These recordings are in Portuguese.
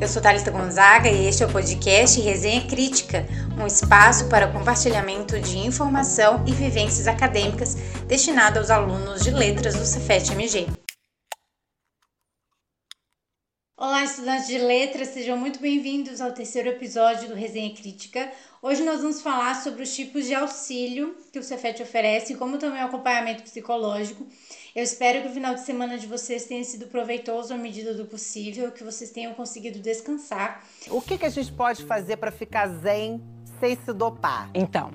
Eu sou Thalita Gonzaga e este é o podcast Resenha Crítica, um espaço para compartilhamento de informação e vivências acadêmicas destinado aos alunos de letras do Cefet-MG. Olá, estudantes de letras, sejam muito bem-vindos ao terceiro episódio do Resenha Crítica. Hoje nós vamos falar sobre os tipos de auxílio que o Cefet oferece, como também o acompanhamento psicológico eu espero que o final de semana de vocês tenha sido proveitoso à medida do possível, que vocês tenham conseguido descansar. O que, que a gente pode fazer para ficar zen sem se dopar? Então,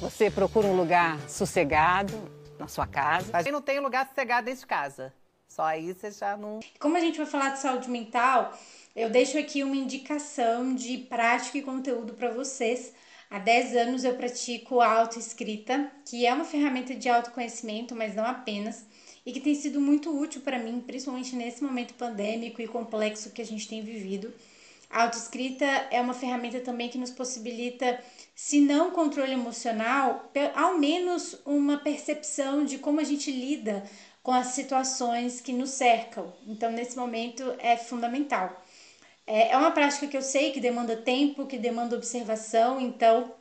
você procura um lugar sossegado na sua casa. A gente não tem lugar sossegado dentro de casa. Só aí você já não. Como a gente vai falar de saúde mental, eu deixo aqui uma indicação de prática e conteúdo para vocês. Há 10 anos eu pratico a autoescrita, que é uma ferramenta de autoconhecimento, mas não apenas e que tem sido muito útil para mim, principalmente nesse momento pandêmico e complexo que a gente tem vivido. A autoescrita é uma ferramenta também que nos possibilita, se não controle emocional, ao menos uma percepção de como a gente lida com as situações que nos cercam. Então, nesse momento, é fundamental. É, é uma prática que eu sei que demanda tempo, que demanda observação, então,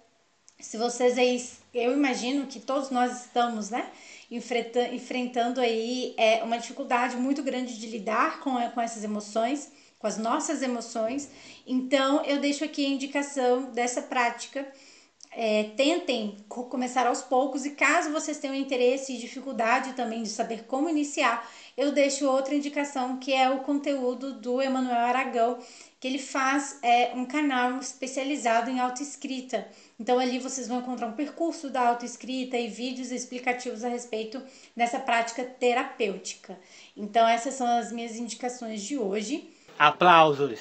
se vocês aí, eu imagino que todos nós estamos, né? enfrentando aí é, uma dificuldade muito grande de lidar com, com essas emoções, com as nossas emoções. Então, eu deixo aqui a indicação dessa prática. É, tentem começar aos poucos e caso vocês tenham interesse e dificuldade também de saber como iniciar, eu deixo outra indicação que é o conteúdo do Emanuel Aragão, que ele faz é, um canal especializado em autoescrita. Então ali vocês vão encontrar um percurso da autoescrita e vídeos explicativos a respeito dessa prática terapêutica. Então essas são as minhas indicações de hoje. Aplausos!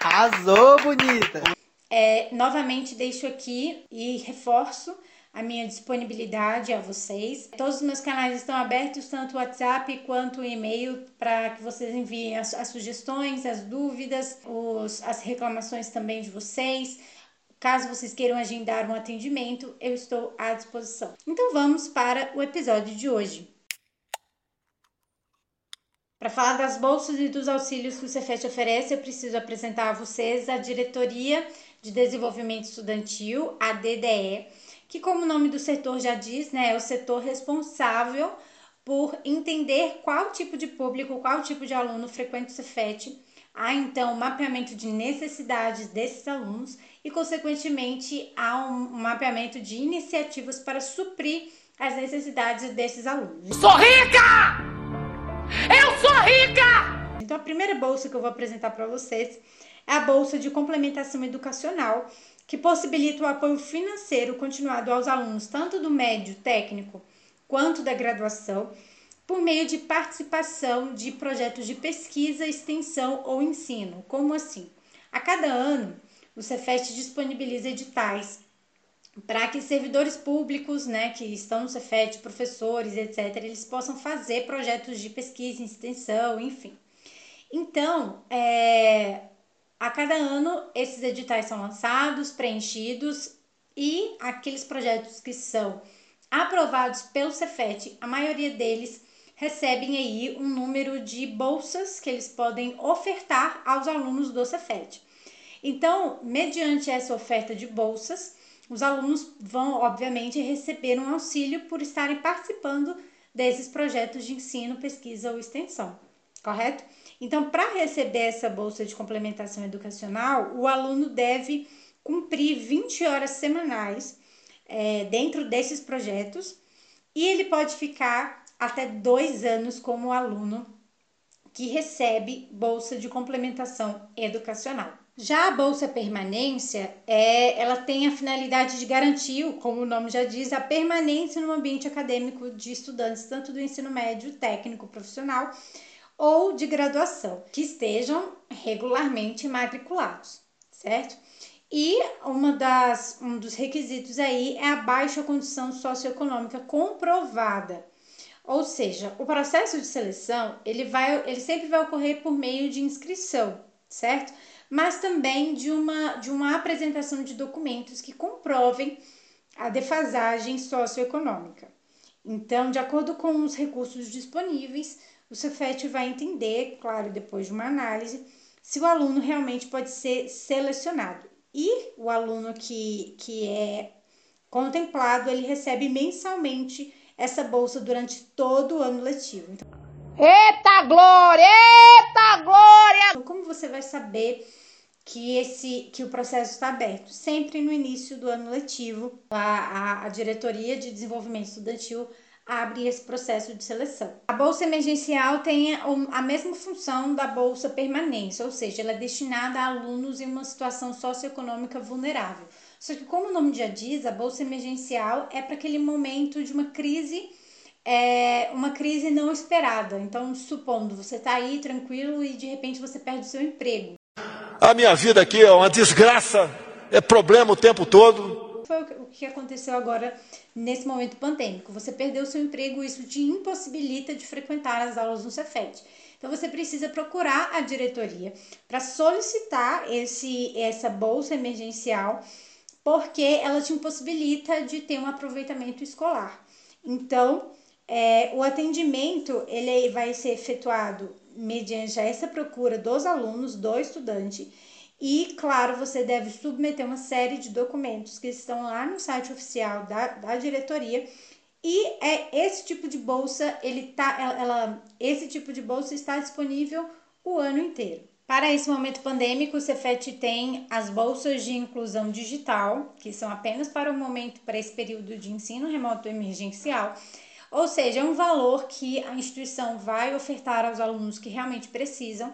Arrasou, bonita! É, novamente deixo aqui e reforço a minha disponibilidade a vocês. Todos os meus canais estão abertos, tanto o WhatsApp quanto o e-mail, para que vocês enviem as, as sugestões, as dúvidas, os, as reclamações também de vocês. Caso vocês queiram agendar um atendimento, eu estou à disposição. Então vamos para o episódio de hoje. Para falar das bolsas e dos auxílios que o Cefet oferece, eu preciso apresentar a vocês a Diretoria de Desenvolvimento Estudantil, a DDE, que como o nome do setor já diz, né, é o setor responsável por entender qual tipo de público, qual tipo de aluno frequenta o Cefet. Há então mapeamento de necessidades desses alunos e, consequentemente, há um mapeamento de iniciativas para suprir as necessidades desses alunos. Sou rica! Rica! Então, a primeira bolsa que eu vou apresentar para vocês é a bolsa de complementação educacional, que possibilita o apoio financeiro continuado aos alunos, tanto do médio técnico quanto da graduação, por meio de participação de projetos de pesquisa, extensão ou ensino. Como assim? A cada ano, o Cefet disponibiliza editais para que servidores públicos, né, que estão no Cefet, professores, etc., eles possam fazer projetos de pesquisa, extensão, enfim. Então, é, a cada ano, esses editais são lançados, preenchidos e aqueles projetos que são aprovados pelo Cefet, a maioria deles recebem aí um número de bolsas que eles podem ofertar aos alunos do Cefet. Então, mediante essa oferta de bolsas, os alunos vão, obviamente, receber um auxílio por estarem participando desses projetos de ensino, pesquisa ou extensão, correto? Então, para receber essa bolsa de complementação educacional, o aluno deve cumprir 20 horas semanais é, dentro desses projetos e ele pode ficar até dois anos como aluno que recebe bolsa de complementação educacional. Já a bolsa permanência, é, ela tem a finalidade de garantir, como o nome já diz, a permanência no ambiente acadêmico de estudantes, tanto do ensino médio, técnico, profissional, ou de graduação, que estejam regularmente matriculados, certo? E uma das, um dos requisitos aí é a baixa condição socioeconômica comprovada. Ou seja, o processo de seleção, ele, vai, ele sempre vai ocorrer por meio de inscrição, certo? Mas também de uma, de uma apresentação de documentos que comprovem a defasagem socioeconômica. Então, de acordo com os recursos disponíveis, o Cefet vai entender, claro, depois de uma análise, se o aluno realmente pode ser selecionado. E o aluno que, que é contemplado, ele recebe mensalmente essa bolsa durante todo o ano letivo. Então, eita glória! Eita glória! Como você vai saber que esse que o processo está aberto? Sempre no início do ano letivo, a, a, a diretoria de desenvolvimento estudantil abre esse processo de seleção. A bolsa emergencial tem a mesma função da bolsa permanência, ou seja, ela é destinada a alunos em uma situação socioeconômica vulnerável. Só que, como o nome já diz, a bolsa emergencial é para aquele momento de uma crise, é, uma crise não esperada. Então, supondo você está aí tranquilo e de repente você perde o seu emprego. A minha vida aqui é uma desgraça, é problema o tempo todo. Foi o que aconteceu agora nesse momento pandêmico. Você perdeu seu emprego, isso te impossibilita de frequentar as aulas no Cefet. Então você precisa procurar a diretoria para solicitar esse essa bolsa emergencial, porque ela te impossibilita de ter um aproveitamento escolar. Então, é, o atendimento ele vai ser efetuado mediante essa procura dos alunos, do estudante, e, claro, você deve submeter uma série de documentos que estão lá no site oficial da, da diretoria. E é esse tipo de bolsa, ele tá, ela, ela, esse tipo de bolsa está disponível o ano inteiro. Para esse momento pandêmico, o Cefet tem as bolsas de inclusão digital, que são apenas para o momento, para esse período de ensino remoto emergencial. Ou seja, é um valor que a instituição vai ofertar aos alunos que realmente precisam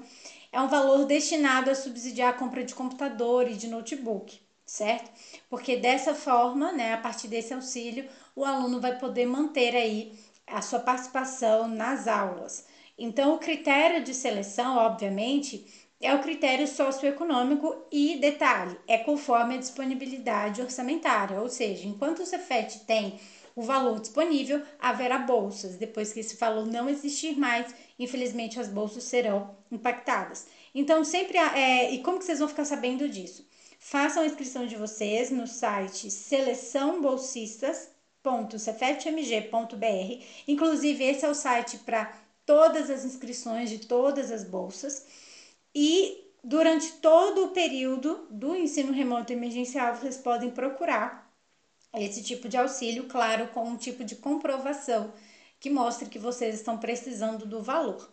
é um valor destinado a subsidiar a compra de computador e de notebook, certo? Porque dessa forma, né, a partir desse auxílio, o aluno vai poder manter aí a sua participação nas aulas. Então, o critério de seleção, obviamente, é o critério socioeconômico e, detalhe, é conforme a disponibilidade orçamentária, ou seja, enquanto o Cefet tem o valor disponível, haverá bolsas. Depois que esse valor não existir mais, infelizmente as bolsas serão impactadas. Então, sempre. É, e como que vocês vão ficar sabendo disso? Façam a inscrição de vocês no site seleçãobolsistas.cefetmg.br. Inclusive, esse é o site para todas as inscrições de todas as bolsas. E durante todo o período do ensino remoto emergencial, vocês podem procurar esse tipo de auxílio, claro, com um tipo de comprovação que mostre que vocês estão precisando do valor.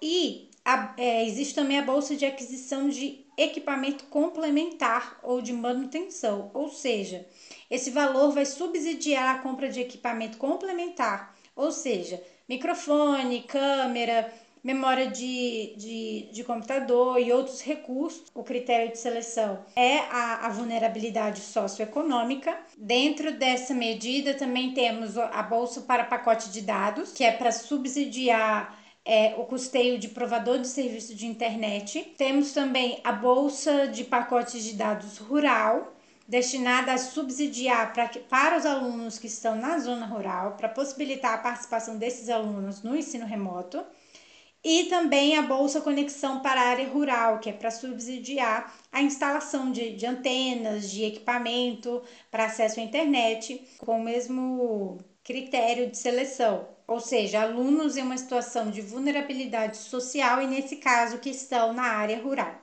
E a, é, existe também a bolsa de aquisição de equipamento complementar ou de manutenção, ou seja, esse valor vai subsidiar a compra de equipamento complementar, ou seja, microfone, câmera, memória de, de, de computador e outros recursos. O critério de seleção é a, a vulnerabilidade socioeconômica. Dentro dessa medida, também temos a bolsa para pacote de dados, que é para subsidiar é, o custeio de provador de serviço de internet. Temos também a bolsa de pacotes de dados rural, destinada a subsidiar pra, para os alunos que estão na zona rural, para possibilitar a participação desses alunos no ensino remoto e também a Bolsa Conexão para a área rural, que é para subsidiar a instalação de, de antenas, de equipamento para acesso à internet, com o mesmo critério de seleção, ou seja, alunos em uma situação de vulnerabilidade social e, nesse caso, que estão na área rural.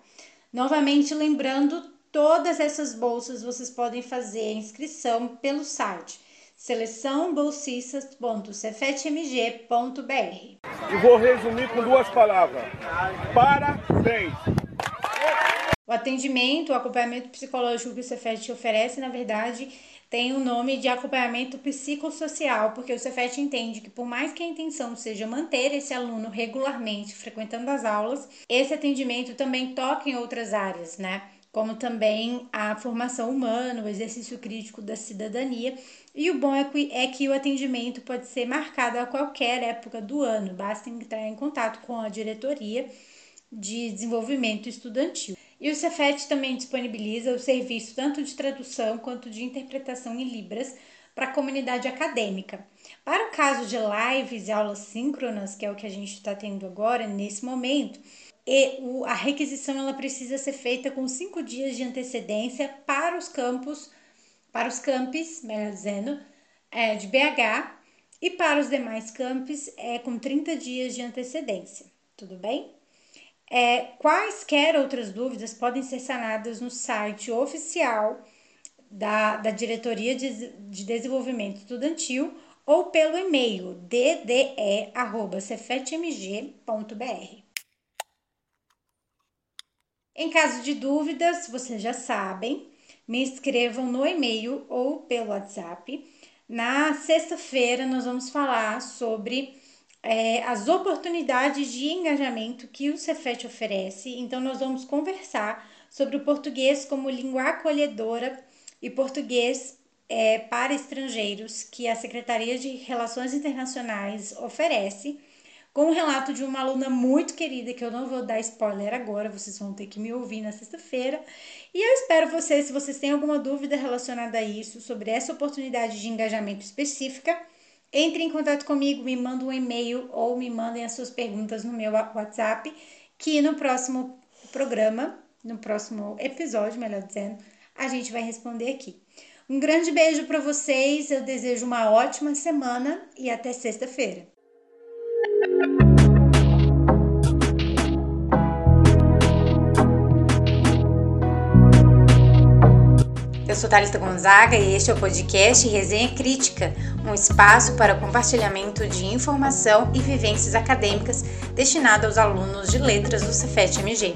Novamente, lembrando, todas essas bolsas vocês podem fazer a inscrição pelo site seleçãobolsistas.cefetmg.br. E vou resumir com duas palavras: parabéns! O atendimento, o acompanhamento psicológico que o Cefet oferece, na verdade, tem o nome de acompanhamento psicossocial, porque o Cefet entende que por mais que a intenção seja manter esse aluno regularmente frequentando as aulas, esse atendimento também toca em outras áreas, né? Como também a formação humana, o exercício crítico da cidadania. E o bom é que, é que o atendimento pode ser marcado a qualquer época do ano, basta entrar em contato com a diretoria de desenvolvimento estudantil. E o Cefet também disponibiliza o serviço tanto de tradução quanto de interpretação em Libras para a comunidade acadêmica. Para o caso de lives e aulas síncronas, que é o que a gente está tendo agora, nesse momento, e o, a requisição ela precisa ser feita com cinco dias de antecedência para os campos para os campos, melhor dizendo, é, de BH e para os demais campos é com 30 dias de antecedência, tudo bem? É, quaisquer outras dúvidas podem ser sanadas no site oficial da, da Diretoria de, de Desenvolvimento Estudantil ou pelo e-mail dde.cefetmg.br. Em caso de dúvidas, vocês já sabem, me escrevam no e-mail ou pelo WhatsApp. Na sexta-feira, nós vamos falar sobre é, as oportunidades de engajamento que o Cefet oferece. Então, nós vamos conversar sobre o português como língua acolhedora e português é, para estrangeiros que a Secretaria de Relações Internacionais oferece, com o um relato de uma aluna muito querida, que eu não vou dar spoiler agora, vocês vão ter que me ouvir na sexta-feira. E eu espero vocês, se vocês têm alguma dúvida relacionada a isso, sobre essa oportunidade de engajamento específica, entre em contato comigo, me mandem um e-mail ou me mandem as suas perguntas no meu WhatsApp, que no próximo programa, no próximo episódio, melhor dizendo, a gente vai responder aqui. Um grande beijo para vocês, eu desejo uma ótima semana e até sexta-feira. Eu sou Thalita Gonzaga e este é o podcast Resenha Crítica, um espaço para compartilhamento de informação e vivências acadêmicas destinado aos alunos de letras do Cefet MG.